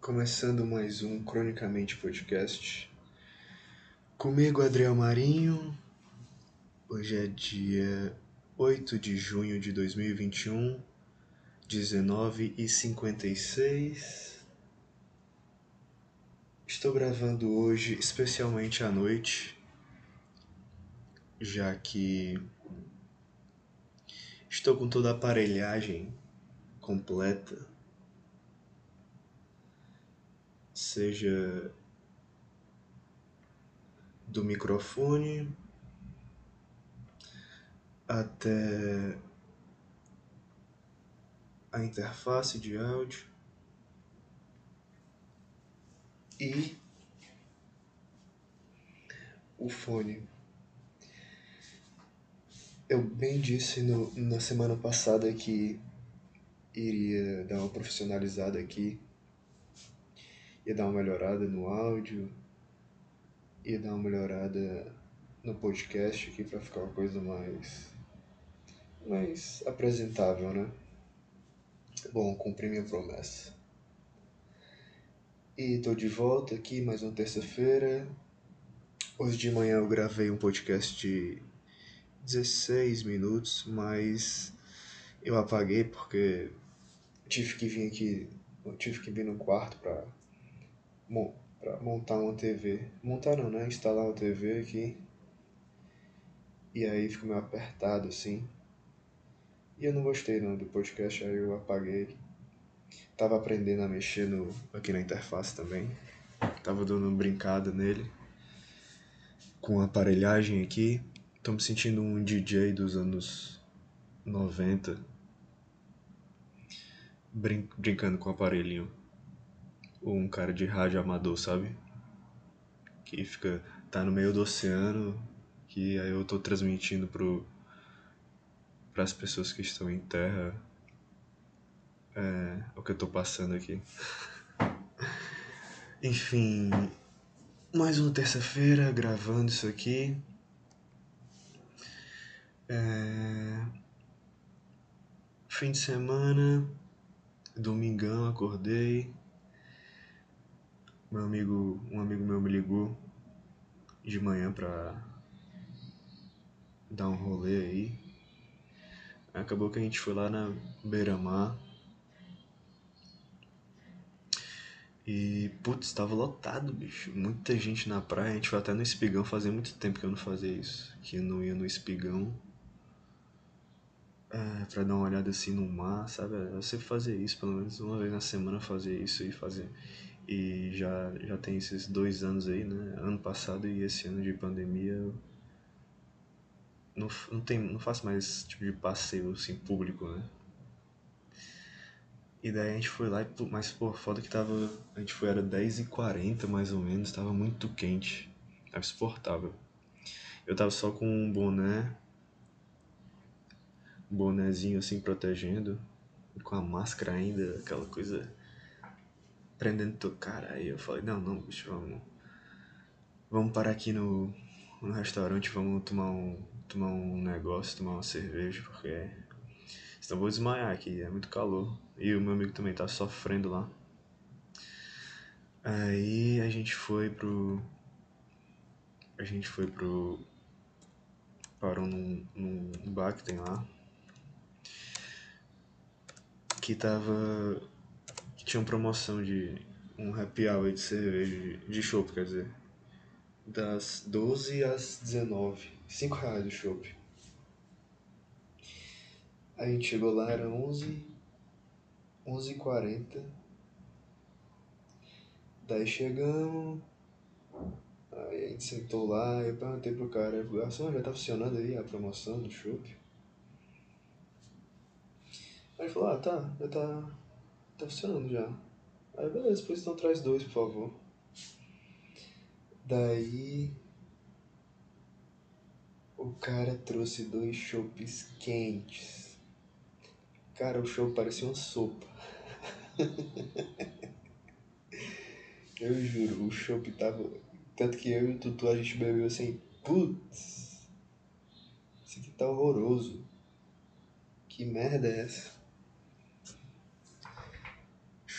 Começando mais um Cronicamente Podcast. Comigo, Adriel Marinho. Hoje é dia 8 de junho de 2021, 19 e 56. Estou gravando hoje especialmente à noite, já que estou com toda a aparelhagem completa seja do microfone até a interface de áudio e o fone. Eu bem disse no, na semana passada que iria dar uma profissionalizada aqui ia dar uma melhorada no áudio, ia dar uma melhorada no podcast aqui para ficar uma coisa mais mais apresentável, né? Bom, cumpri minha promessa. E tô de volta aqui mais uma terça-feira. Hoje de manhã eu gravei um podcast de 16 minutos, mas eu apaguei porque tive que vir aqui, tive que vir no quarto para para montar uma TV. Montar não, né? Instalar uma TV aqui. E aí ficou meio apertado assim. E eu não gostei não do podcast, aí eu apaguei. Tava aprendendo a mexer no, aqui na interface também. Tava dando uma brincada nele. Com a aparelhagem aqui. Tô me sentindo um DJ dos anos 90. Brin brincando com o aparelhinho um cara de rádio amador, sabe? Que fica. tá no meio do oceano, que aí eu tô transmitindo pro. as pessoas que estão em terra. É, o que eu tô passando aqui. Enfim, mais uma terça-feira gravando isso aqui. É... Fim de semana, domingão, acordei, meu amigo, um amigo meu me ligou de manhã pra dar um rolê aí. Acabou que a gente foi lá na beira-mar. E, putz, tava lotado, bicho. Muita gente na praia. A gente foi até no Espigão. Fazia muito tempo que eu não fazia isso. Que eu não ia no Espigão. É, pra dar uma olhada assim no mar, sabe? Eu sempre fazia isso, pelo menos uma vez na semana fazer isso e fazer. E já, já tem esses dois anos aí, né? Ano passado e esse ano de pandemia. Não, não, tem, não faço mais esse tipo de passeio assim, público, né? E daí a gente foi lá, mas pô, foda que tava. A gente foi, era 10h40 mais ou menos, tava muito quente. Tava insuportável. Eu tava só com um boné. Bonézinho assim protegendo. Com a máscara ainda, aquela coisa prendendo teu cara. Aí eu falei, não, não, bicho, vamos. Vamos parar aqui no, no restaurante, vamos tomar um, tomar um negócio, tomar uma cerveja, porque senão vou desmaiar aqui, é muito calor. E o meu amigo também tá sofrendo lá. Aí a gente foi pro. A gente foi pro. Parou num, num bar que tem lá. Que tava tinha uma promoção de um happy hour de cerveja, de chopp, quer dizer. Das 12 às 19. 5 reais o chopp. A gente chegou lá, era 11 11h40. Daí chegamos. Aí a gente sentou lá, eu perguntei pro cara, garçom, já tá funcionando aí a promoção do chopp? Aí ele falou, ah tá, já tá Tá funcionando já. Aí beleza, depois então traz dois, por favor. Daí. O cara trouxe dois chopes quentes. Cara, o show parecia uma sopa. eu juro, o chopp tava. Tanto que eu e o Tutu a gente bebeu assim, putz, isso aqui tá horroroso. Que merda é essa?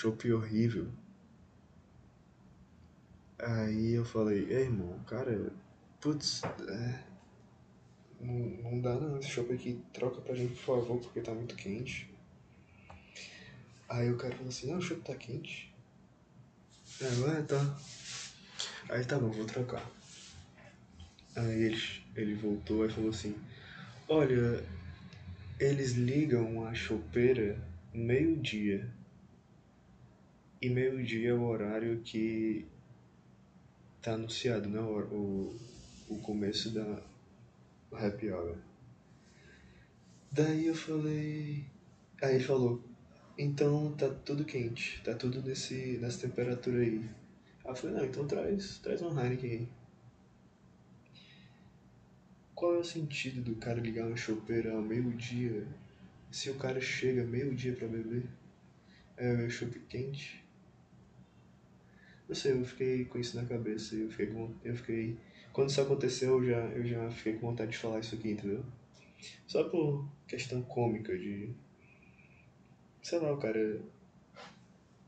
Chopp horrível. Aí eu falei, ei irmão, cara, putz, é, não, não dá não, esse chopp aqui troca pra gente, por favor, porque tá muito quente. Aí o cara falou assim, não, o chopp tá quente. Aí é, tá. Aí tá bom, vou trocar. Aí ele, ele voltou e falou assim, olha, eles ligam a chopeira meio-dia. E meio-dia é o horário que tá anunciado, né? O, o, começo da happy hour. Daí eu falei. Aí ele falou, então tá tudo quente, tá tudo nesse, nessa temperatura aí. Aí eu falei, não, então traz, traz um Heineken aí. Qual é o sentido do cara ligar uma chopeira ao meio-dia se o cara chega meio-dia pra beber? É o chopp quente? Não sei, eu fiquei com isso na cabeça. Eu fiquei com. Eu fiquei. Quando isso aconteceu, eu já, eu já fiquei com vontade de falar isso aqui, entendeu? Só por questão cômica de. Sei lá, o cara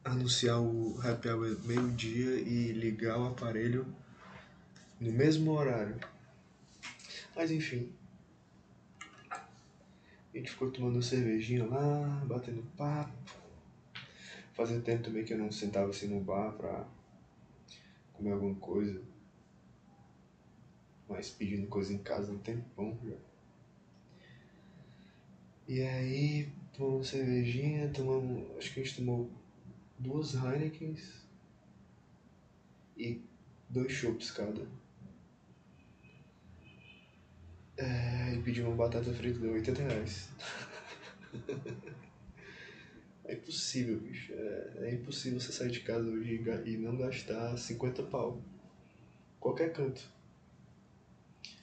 anunciar o happy hour meio-dia e ligar o aparelho no mesmo horário. Mas enfim. A gente ficou tomando cervejinha lá, batendo papo. Fazia tempo também que eu não sentava assim no bar pra comer alguma coisa. Mas pedindo coisa em casa um tempão já. E aí, tomamos cervejinha, tomamos. Acho que a gente tomou duas Heinekens e dois chopps cada. É, e pedi uma batata frita de 80 reais. é impossível, bicho. É, é, impossível você sair de casa hoje e não gastar 50 pau. Qualquer canto.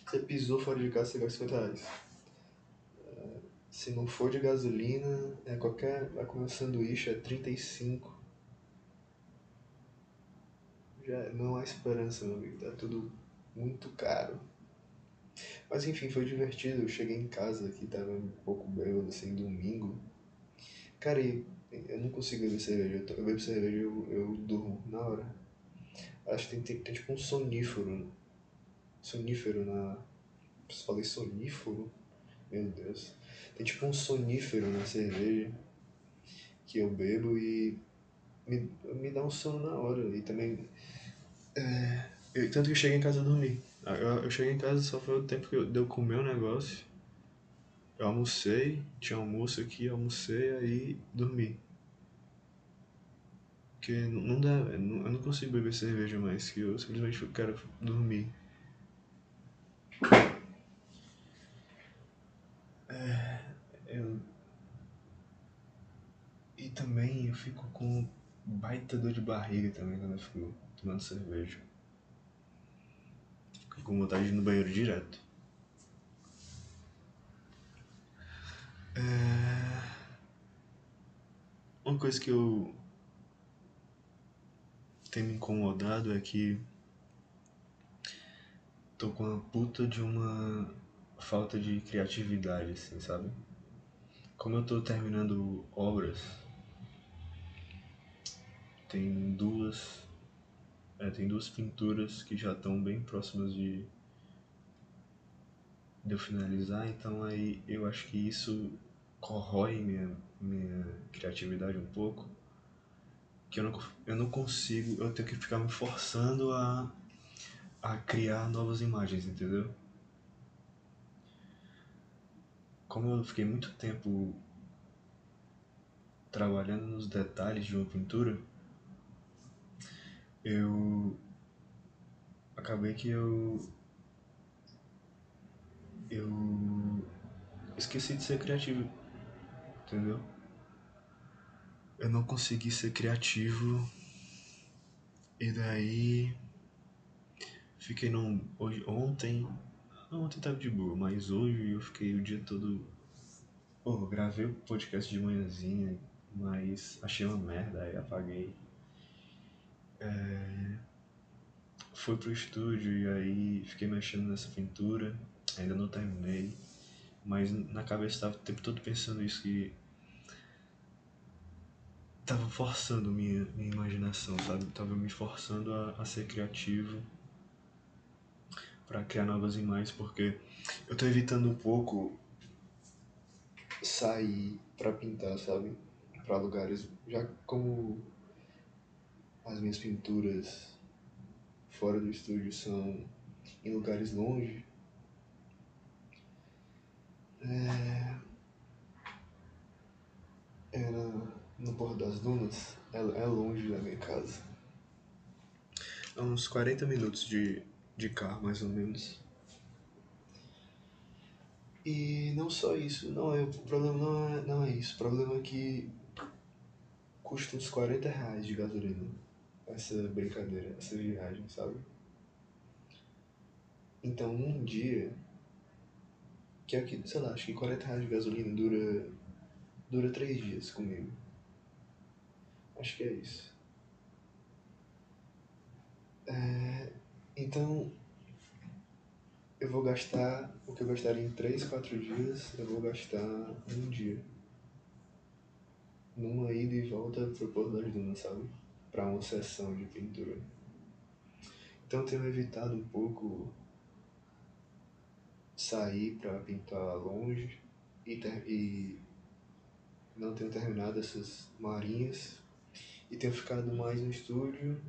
Você pisou fora de casa, você gasta 50 reais. É, se não for de gasolina, é qualquer. Vai comer um sanduíche, é 35. Já não há esperança, meu amigo. Tá tudo muito caro. Mas enfim, foi divertido. Eu cheguei em casa aqui, tava um pouco bêbado, assim, domingo. Cara, eu não consigo beber cerveja. Eu, eu bebo cerveja e eu, eu durmo na hora. Acho que tem, tem, tem tipo um sonífero. Sonífero na. Falei sonífero? Meu Deus. Tem tipo um sonífero na cerveja que eu bebo e me, me dá um sono na hora. E também. É, eu, tanto que eu cheguei em casa a dormir. Eu, eu cheguei em casa só foi o tempo que eu, de eu comer o negócio. Eu almocei, tinha almoço aqui, almocei, aí dormi. Porque não dá, eu não consigo beber cerveja mais, que eu simplesmente quero dormir. É, eu... E também eu fico com baita dor de barriga também quando eu fico tomando cerveja com vontade de ir no banheiro direto. É... Uma coisa que eu tem me incomodado é que tô com uma puta de uma falta de criatividade, assim, sabe? Como eu tô terminando obras, tem duas é, tem duas pinturas que já estão bem próximas de, de eu finalizar, então aí eu acho que isso corrói minha, minha criatividade um pouco. Que eu não, eu não consigo, eu tenho que ficar me forçando a, a criar novas imagens, entendeu? Como eu fiquei muito tempo trabalhando nos detalhes de uma pintura, eu acabei que eu eu esqueci de ser criativo, entendeu? Eu não consegui ser criativo e daí fiquei num hoje ontem ontem tava de boa, mas hoje eu fiquei o dia todo oh, gravei o podcast de manhãzinha, mas achei uma merda aí apaguei é, fui pro estúdio e aí fiquei mexendo nessa pintura, ainda não terminei, mas na cabeça estava o tempo todo pensando isso que tava forçando minha, minha imaginação, sabe? Tava me forçando a, a ser criativo para criar novas imagens, porque eu tô evitando um pouco sair para pintar, sabe? Para lugares, já como as minhas pinturas fora do estúdio são em lugares longe. É... Era no Porto das Dunas, é, é longe da minha casa. É uns 40 minutos de, de carro, mais ou menos. E não só isso, não é, o problema não é, não é isso. O problema é que custa uns 40 reais de gasolina. Essa brincadeira, essa viagem, sabe? Então um dia, que é que, sei lá, acho que 40 reais de gasolina dura, dura 3 dias comigo. Acho que é isso. É, então, eu vou gastar o que eu gastaria em 3, 4 dias, eu vou gastar um dia. Numa ida e volta pro Porto das Dunas, sabe? Pra uma sessão de pintura. Então, eu tenho evitado um pouco sair para pintar longe e, ter, e não tenho terminado essas marinhas e tenho ficado mais no estúdio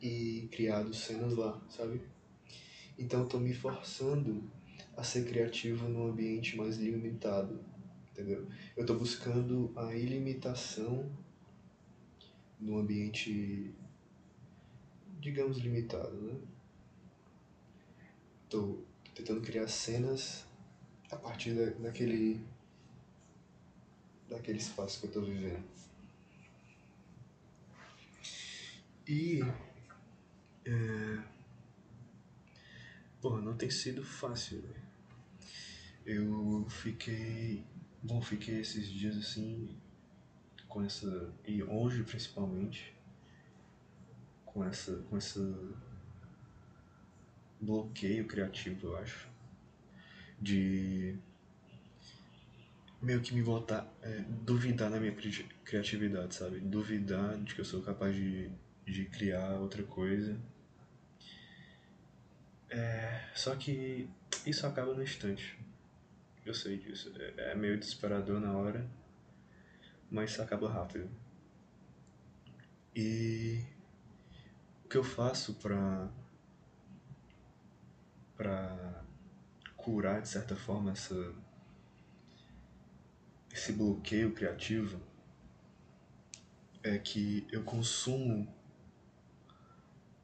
e criado cenas lá, sabe? Então estou me forçando a ser criativo num ambiente mais limitado, entendeu? Eu estou buscando a ilimitação num ambiente, digamos, limitado, né? Estou tentando criar cenas a partir da, daquele daquele espaço que eu estou vivendo. E. É... Não tem sido fácil? Eu fiquei. Bom, fiquei esses dias assim. Com essa. E hoje principalmente. Com essa. Com essa. Bloqueio criativo, eu acho. De. Meio que me voltar. É, duvidar na minha criatividade, sabe? Duvidar de que eu sou capaz de de criar outra coisa. É, só que isso acaba no instante. Eu sei disso. É, é meio desesperador na hora, mas isso acaba rápido. E o que eu faço pra, pra curar de certa forma essa, esse bloqueio criativo é que eu consumo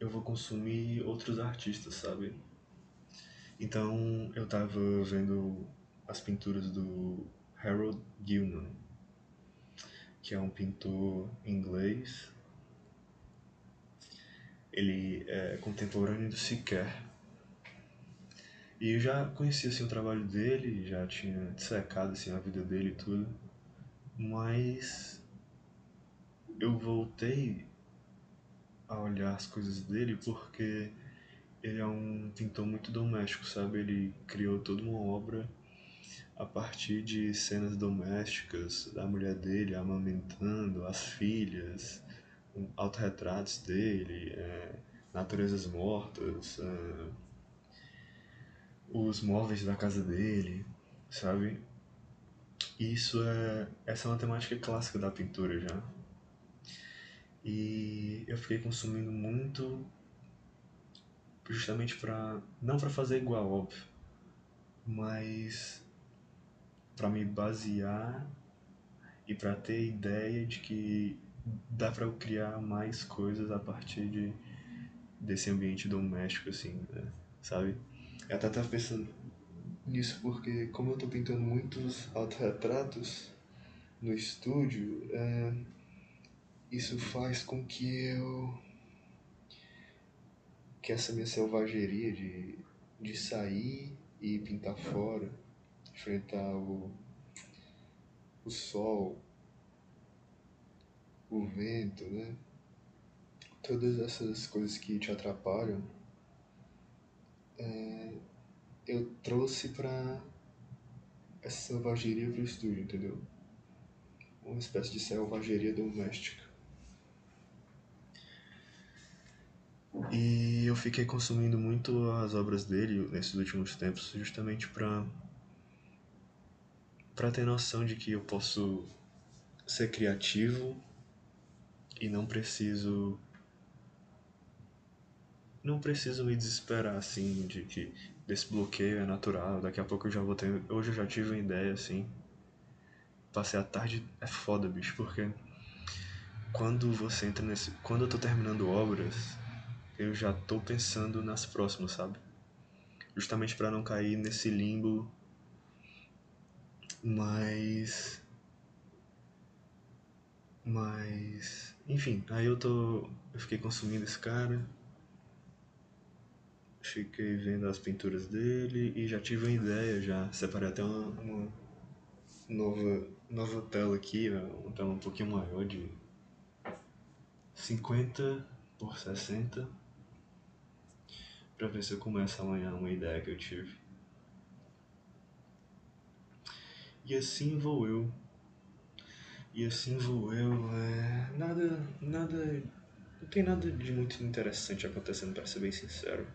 eu vou consumir outros artistas, sabe? Então eu tava vendo as pinturas do Harold Gilman, que é um pintor inglês. Ele é contemporâneo do Siquer. E eu já conhecia assim, o trabalho dele, já tinha dissecado assim, a vida dele e tudo. Mas eu voltei a olhar as coisas dele porque ele é um pintor muito doméstico, sabe? Ele criou toda uma obra a partir de cenas domésticas da mulher dele amamentando as filhas, autorretratos dele, é, naturezas mortas, é, os móveis da casa dele, sabe? Isso é essa é uma temática clássica da pintura já. E eu fiquei consumindo muito justamente para não para fazer igual, óbvio, mas para me basear e para ter ideia de que dá para eu criar mais coisas a partir de desse ambiente doméstico assim, né? sabe? Eu até tava pensando nisso porque como eu tô pintando muitos autorretratos no estúdio, é, isso faz com que eu que essa minha selvageria de, de sair e pintar fora, enfrentar o, o sol, o vento, né? Todas essas coisas que te atrapalham, é, eu trouxe para essa selvageria pro estúdio, entendeu? uma espécie de selvageria doméstica. E eu fiquei consumindo muito as obras dele nesses últimos tempos, justamente para para ter noção de que eu posso ser criativo e não preciso não preciso me desesperar assim de que desse bloqueio é natural, daqui a pouco eu já vou ter, hoje eu já tive uma ideia assim. Passei a tarde é foda, bicho, porque quando você entra nesse, quando eu tô terminando obras, eu já tô pensando nas próximas, sabe? Justamente para não cair nesse limbo. Mas mas enfim, aí eu tô eu fiquei consumindo esse cara. Fiquei vendo as pinturas dele e já tive uma ideia já. Separei até uma, uma nova, nova tela aqui, uma tela um pouquinho maior de 50 por 60 para ver se eu começo amanhã uma ideia que eu tive. E assim vou eu. E assim vou eu. É... Nada. Nada. Não tem nada de muito interessante acontecendo, para ser bem sincero.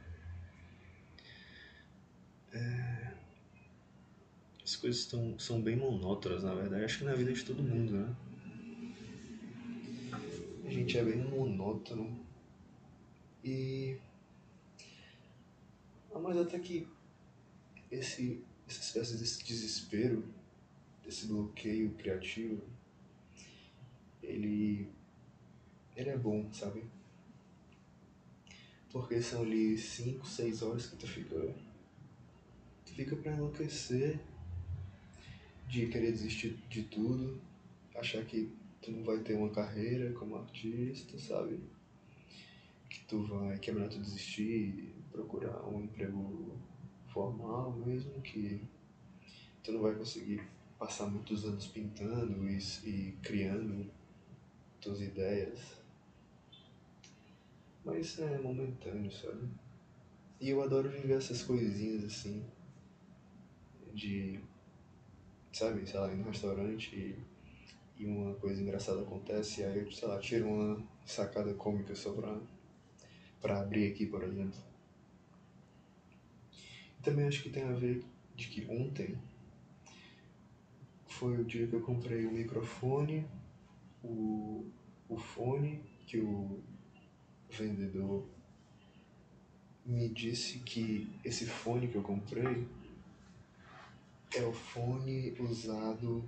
É... As coisas tão, são bem monótonas, na verdade. Acho que na vida de todo mundo, né? A gente é bem monótono. E ah, mas até que esse, essa espécie desse desespero, desse bloqueio criativo, ele, ele é bom, sabe? Porque são ali 5, 6 horas que tu fica. Tu fica pra enlouquecer de querer desistir de tudo, achar que tu não vai ter uma carreira como artista, sabe? Que tu vai, que é melhor tu desistir procurar um emprego formal mesmo, que tu não vai conseguir passar muitos anos pintando e, e criando tuas ideias. Mas é momentâneo, sabe? E eu adoro viver essas coisinhas assim, de, sabe, sei lá, ir no restaurante e, e uma coisa engraçada acontece, aí eu, sei lá, tiro uma sacada cômica só pra, pra abrir aqui, por exemplo. Também acho que tem a ver de que ontem foi o dia que eu comprei o microfone, o, o fone que o vendedor me disse que esse fone que eu comprei é o fone usado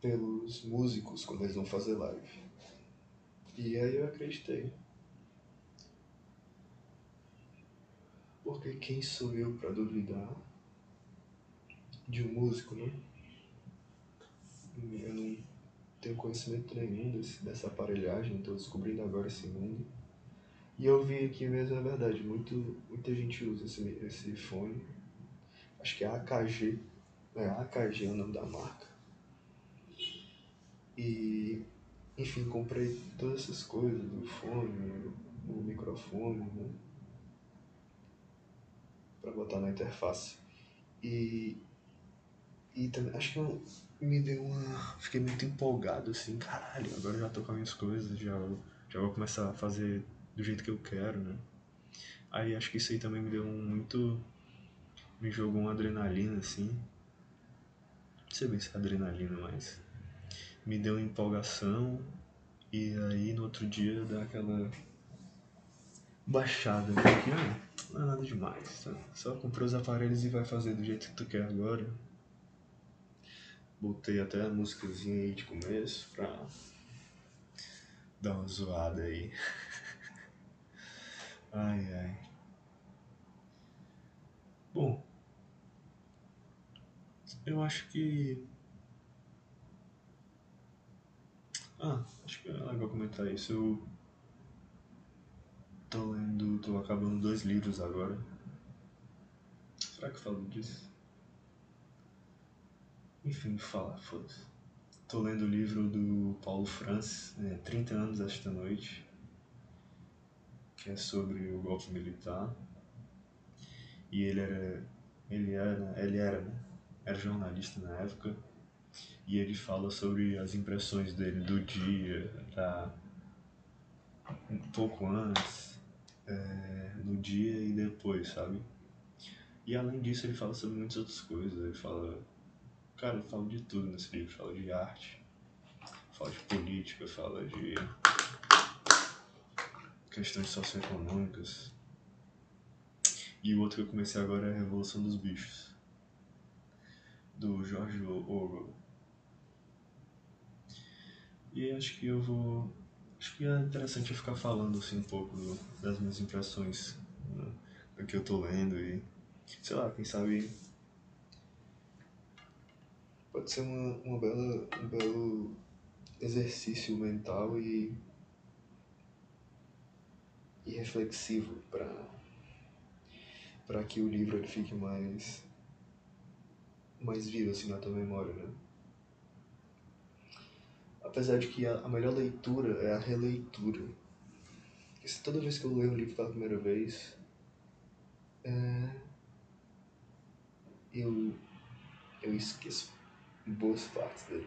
pelos músicos quando eles vão fazer live. E aí eu acreditei. Porque quem sou eu para duvidar de um músico, né? Eu não tenho conhecimento nenhum desse, dessa aparelhagem, estou descobrindo agora esse mundo. E eu vi aqui mesmo, é verdade, muito, muita gente usa esse, esse fone. Acho que é AKG. É, AKG é o nome da marca. E, enfim, comprei todas essas coisas, do fone, o microfone, né? Para botar na interface. E, e também, acho que eu, me deu uma. Fiquei muito empolgado assim, caralho, agora eu já tô com as minhas coisas, já, já vou começar a fazer do jeito que eu quero, né? Aí acho que isso aí também me deu um muito. Me jogou uma adrenalina assim. Não sei bem se é adrenalina, mas. Me deu uma empolgação. E aí no outro dia dá aquela baixada aqui, né? Não é nada demais, tá? Só comprou os aparelhos e vai fazer do jeito que tu quer agora. Botei até a músicazinha aí de começo pra dar uma zoada aí. ai ai. Bom, eu acho que. Ah, acho que é legal comentar isso. Eu Tô lendo, tô acabando dois livros agora. Será que eu falo disso? Enfim, fala, foda-se. Tô lendo o livro do Paulo Francis, né, 30 anos esta noite, que é sobre o golpe militar. E ele era, ele era, ele era, né? Era jornalista na época. e ele fala sobre as impressões dele do dia, da um pouco antes, é, no dia e depois, sabe? E além disso ele fala sobre muitas outras coisas, ele fala, cara, ele fala de tudo nesse livro, fala de arte, fala de política, fala de questões socioeconômicas. E o outro que eu comecei agora é a Revolução dos Bichos, do George Orwell. E acho que eu vou. Acho que é interessante eu ficar falando assim um pouco das minhas impressões né, do que eu tô lendo e. Sei lá, quem sabe. Pode ser uma, uma bela, um belo exercício mental e. e reflexivo para para que o livro ele fique mais mais vivo assim na tua memória, né? Apesar de que a, melhor leitura é a releitura. Porque toda vez que eu leio um livro pela primeira vez, é, eu, eu esqueço boas partes dele.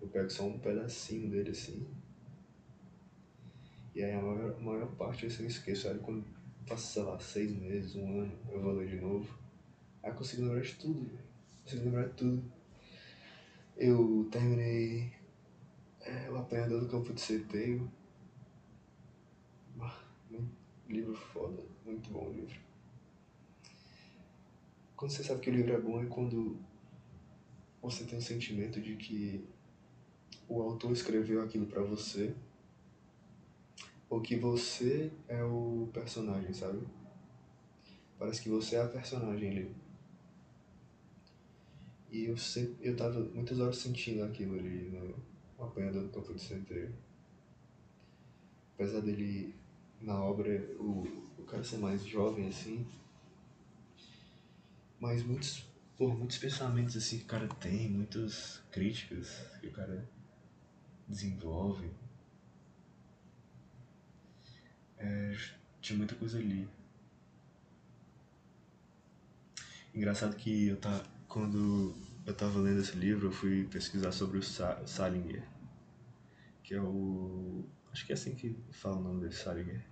Eu pego só um pedacinho dele assim. E aí a maior, a maior parte eu esqueço. Aí quando passa, sei lá, seis meses, um ano, eu vou ler de novo. Aí eu consigo lembrar de tudo, Consigo lembrar de tudo. Eu terminei é, O Apanhador do Campo de Centeio. Ah, livro foda, muito bom livro. Quando você sabe que o livro é bom é quando você tem o sentimento de que o autor escreveu aquilo para você ou que você é o personagem, sabe? Parece que você é a personagem ali. E eu sempre, eu tava muitas horas sentindo aquilo ali no apanhador do campo de centeio. Apesar dele, na obra, o, o cara ser mais jovem assim, mas muitos, por muitos pensamentos assim que o cara tem, muitas críticas que o cara desenvolve. É, tinha muita coisa ali. Engraçado que eu tá quando eu tava lendo esse livro, eu fui pesquisar sobre o Salinger, que é o. Acho que é assim que fala o nome dele, Salinger.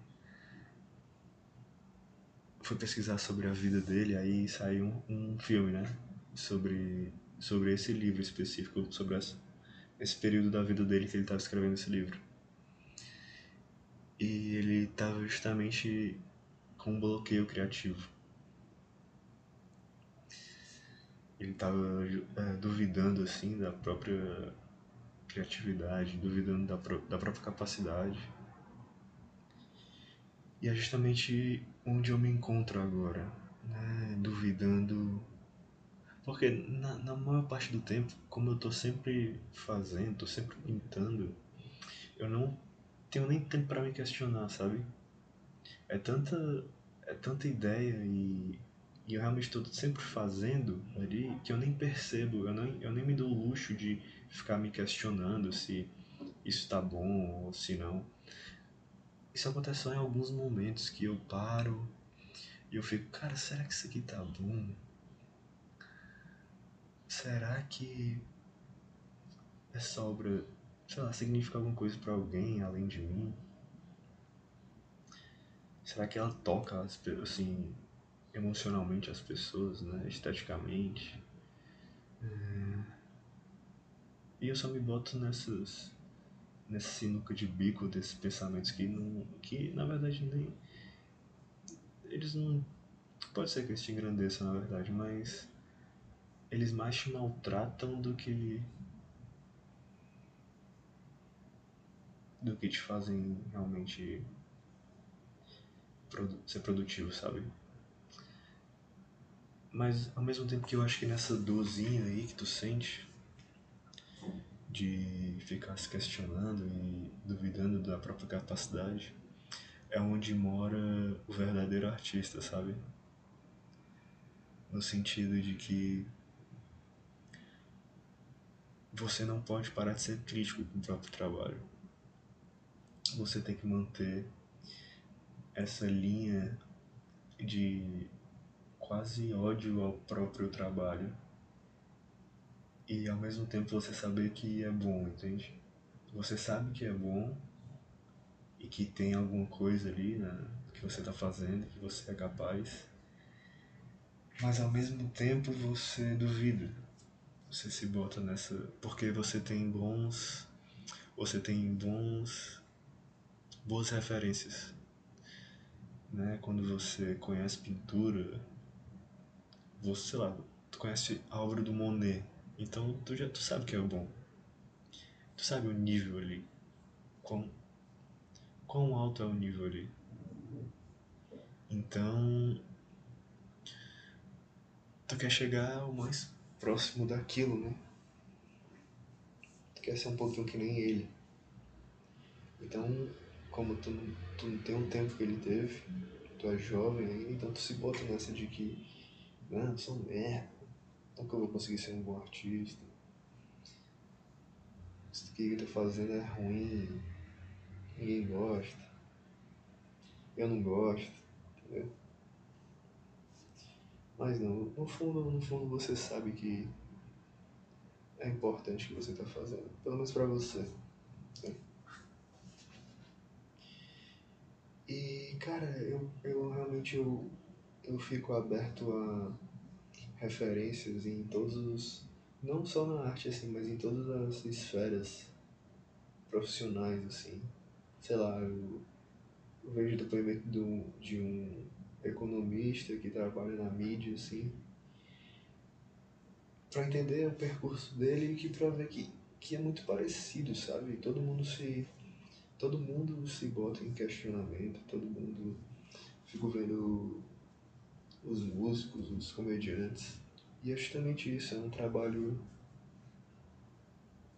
Fui pesquisar sobre a vida dele, aí saiu um, um filme, né? Sobre, sobre esse livro específico, sobre esse período da vida dele que ele estava escrevendo esse livro. E ele estava justamente com um bloqueio criativo. Ele estava é, duvidando assim da própria criatividade, duvidando da, da própria capacidade. E é justamente onde eu me encontro agora, né? duvidando. Porque na, na maior parte do tempo, como eu estou sempre fazendo, estou sempre pintando, eu não tenho nem tempo para me questionar, sabe? É tanta, é tanta ideia e e eu realmente estou sempre fazendo ali que eu nem percebo, eu, nem eu nem me dou o luxo de ficar me questionando se isso está bom ou se não. Isso acontece só em alguns momentos que eu paro e eu fico, cara, será que isso aqui tá bom? Será que essa obra, sei lá, significa alguma coisa para alguém além de mim? Será que ela toca, assim, emocionalmente as pessoas, né? esteticamente. É... E eu só me boto nessas nessa sinuca de bico desses pensamentos que não que na verdade nem eles não pode ser que eles te engrandeçam na verdade, mas eles mais te maltratam do que do que te fazem realmente ser produtivo, sabe? Mas ao mesmo tempo que eu acho que nessa dorzinha aí que tu sente de ficar se questionando e duvidando da própria capacidade, é onde mora o verdadeiro artista, sabe? No sentido de que você não pode parar de ser crítico com o próprio trabalho. Você tem que manter essa linha de quase ódio ao próprio trabalho e ao mesmo tempo você saber que é bom, entende? Você sabe que é bom e que tem alguma coisa ali né, que você está fazendo, que você é capaz, mas ao mesmo tempo você duvida. Você se bota nessa. Porque você tem bons. Você tem bons. boas referências. Né? Quando você conhece pintura, você, sei lá, tu conhece a obra do Monet, então tu já tu sabe que é bom. Tu sabe o nível ali. Quão, quão alto é o nível ali. Então, tu quer chegar o mais próximo daquilo, né? Tu quer ser um pouquinho que nem ele. Então, como tu, tu não tem o tempo que ele teve, tu é jovem ainda, então tu se bota nessa de que, eu sou um merda, nunca vou conseguir ser um bom artista. Isso que eu tô fazendo é ruim, ninguém gosta, eu não gosto, entendeu? Mas não, no fundo, no fundo você sabe que é importante o que você está fazendo, pelo menos para você. Né? E cara, eu, eu realmente eu, eu fico aberto a referências em todos os. não só na arte assim, mas em todas as esferas profissionais assim. Sei lá, eu, eu vejo depoimento do, de um economista que trabalha na mídia, assim, para entender o percurso dele e que para ver que, que é muito parecido, sabe? Todo mundo se todo mundo se bota em questionamento, todo mundo fica vendo os músicos, os comediantes. E é justamente isso, é um trabalho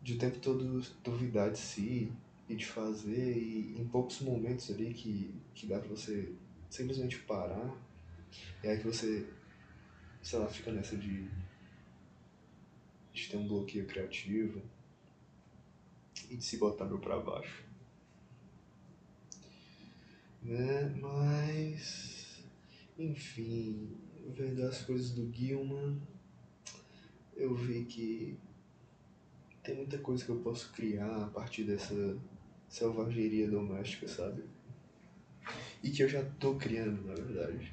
de o tempo todo duvidar de si e de fazer e em poucos momentos ali que, que dá pra você simplesmente parar, é aí que você, sei lá, fica nessa de, de ter um bloqueio criativo e de se botar meu pra baixo. Né? Mas, enfim, vendo as coisas do Gilman, eu vi que tem muita coisa que eu posso criar a partir dessa selvageria doméstica, sabe? e que eu já tô criando, na verdade.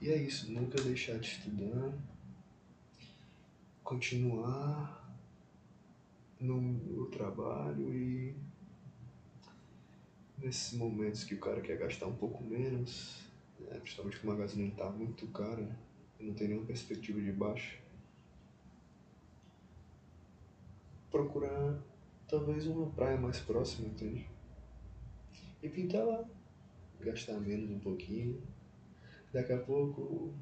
E é isso, nunca deixar de estudar, continuar no, no trabalho e nesses momentos que o cara quer gastar um pouco menos, né, principalmente com uma gasolina tá muito cara e não tem nenhuma perspectiva de baixa, procurar talvez uma praia mais próxima, entende? e pintar lá. Gastar menos um pouquinho. Daqui a pouco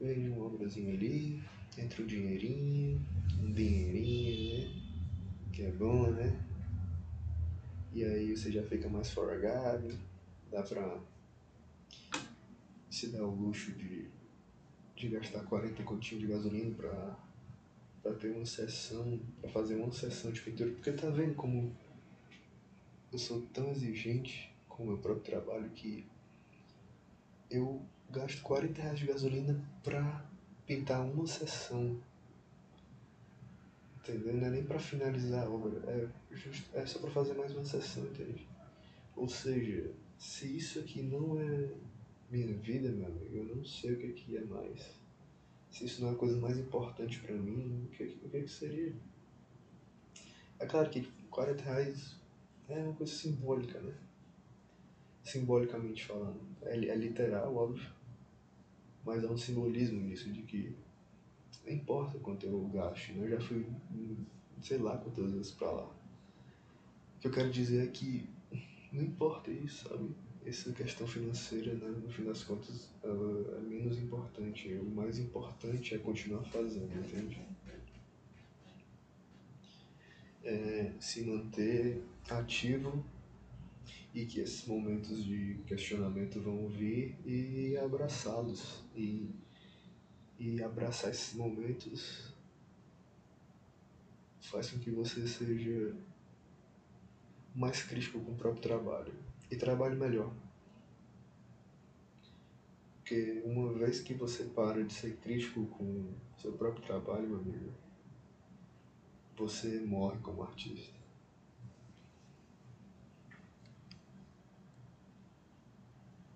vem uma obrazinha ali, entra um dinheirinho, um dinheirinho, né? Que é bom, né? Você já fica mais forgado, dá pra se dar o luxo de, de gastar 40 continhos de gasolina pra, pra ter uma sessão, pra fazer uma sessão de pintura. Porque tá vendo como eu sou tão exigente com o meu próprio trabalho que eu gasto 40 reais de gasolina pra pintar uma sessão. Entendeu? Não é nem pra finalizar a obra, é, just, é só pra fazer mais uma sessão, entende? Ou seja, se isso aqui não é minha vida, meu amigo, eu não sei o que, que é mais. Se isso não é a coisa mais importante pra mim, o que, o que, que seria? É claro que 40 reais é uma coisa simbólica, né? Simbolicamente falando. É, é literal, óbvio. Mas há um simbolismo nisso de que não importa quanto eu gaste, né? Eu já fui, sei lá quantas vezes pra lá. O que eu quero dizer é que não importa isso, sabe? Essa questão financeira, né, no fim das contas, ela é menos importante. O mais importante é continuar fazendo, entende? É, se manter ativo e que esses momentos de questionamento vão vir e abraçá-los e, e abraçar esses momentos faz com que você seja mais crítico com o próprio trabalho e trabalhe melhor. Porque uma vez que você para de ser crítico com o seu próprio trabalho, meu amigo, você morre como artista.